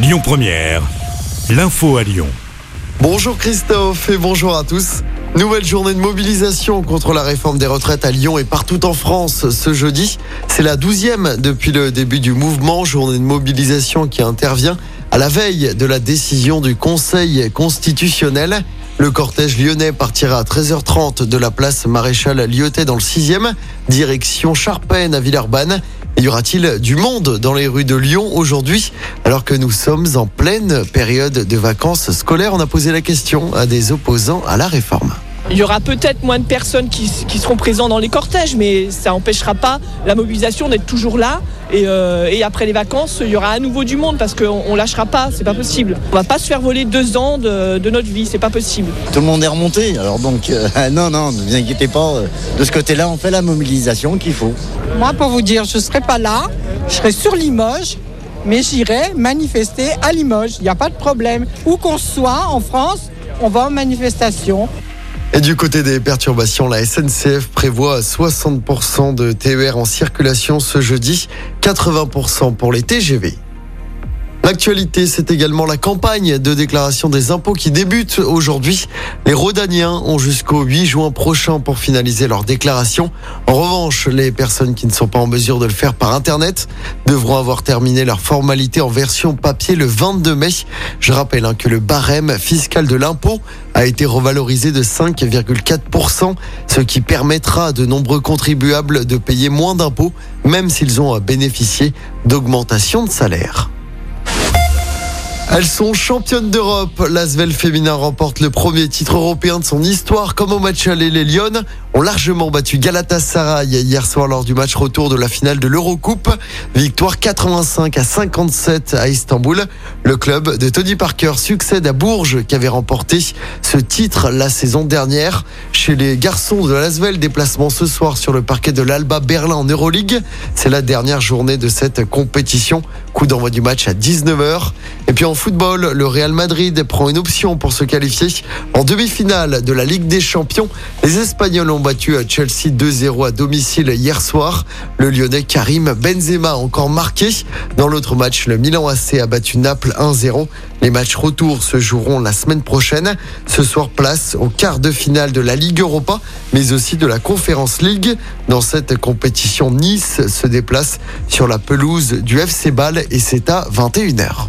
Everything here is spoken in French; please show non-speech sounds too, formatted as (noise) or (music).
Lyon Première, l'info à Lyon. Bonjour Christophe et bonjour à tous. Nouvelle journée de mobilisation contre la réforme des retraites à Lyon et partout en France ce jeudi. C'est la douzième depuis le début du mouvement, journée de mobilisation qui intervient à la veille de la décision du Conseil constitutionnel. Le cortège lyonnais partira à 13h30 de la place Maréchal Lyotet dans le 6e, direction Charpennes à Villeurbanne. Y aura-t-il du monde dans les rues de Lyon aujourd'hui alors que nous sommes en pleine période de vacances scolaires? On a posé la question à des opposants à la réforme. Il y aura peut-être moins de personnes qui, seront présentes dans les cortèges, mais ça n'empêchera pas la mobilisation d'être toujours là. Et, euh, et, après les vacances, il y aura à nouveau du monde parce qu'on ne lâchera pas, c'est pas possible. On va pas se faire voler deux ans de, de notre vie, c'est pas possible. Tout le monde est remonté, alors donc euh, (laughs) non, non, ne vous inquiétez pas. euh, De ce côté-là, on fait la mobilisation qu'il faut. Moi, pour vous dire, je ne serai pas là, je serai sur Limoges, mais j'irai manifester à Limoges. Il n'y a pas de problème. Où qu'on soit en France, on va en manifestation. Et du côté des perturbations, la SNCF prévoit 60% de TER en circulation ce jeudi, 80% pour les TGV. L'actualité, c'est également la campagne de déclaration des impôts qui débute aujourd'hui. Les Rodaniens ont jusqu'au 8 juin prochain pour finaliser leur déclaration. En revanche, les personnes qui ne sont pas en mesure de le faire par Internet devront avoir terminé leur formalité en version papier le 22 mai. Je rappelle hein, que le barème fiscal de l'impôt a été revalorisé de 5,4%, ce qui permettra à de nombreux contribuables de payer moins d'impôts, même s'ils ont bénéficié d'augmentation de salaire. Elles sont championnes d'Europe. L'Asvel féminin remporte le premier titre européen de son histoire. Comme au match aller, les Lyon ont largement battu Galatasaray hier soir lors du match retour de la finale de l'Eurocoupe. Victoire 85 à 57 à Istanbul. Le club de Tony Parker succède à Bourges qui avait remporté ce titre la saison dernière. Chez les garçons de l'Asvel, déplacement ce soir sur le parquet de l'Alba Berlin en Euroleague. C'est la dernière journée de cette compétition. Coup d'envoi du match à 19h. Et puis football, le Real Madrid prend une option pour se qualifier en demi-finale de la Ligue des Champions. Les Espagnols ont battu Chelsea 2-0 à domicile hier soir. Le Lyonnais Karim Benzema a encore marqué. Dans l'autre match, le Milan AC a battu Naples 1-0. Les matchs retour se joueront la semaine prochaine. Ce soir, place au quart de finale de la Ligue Europa, mais aussi de la Conference League. Dans cette compétition, Nice se déplace sur la pelouse du FC Bâle et c'est à 21h.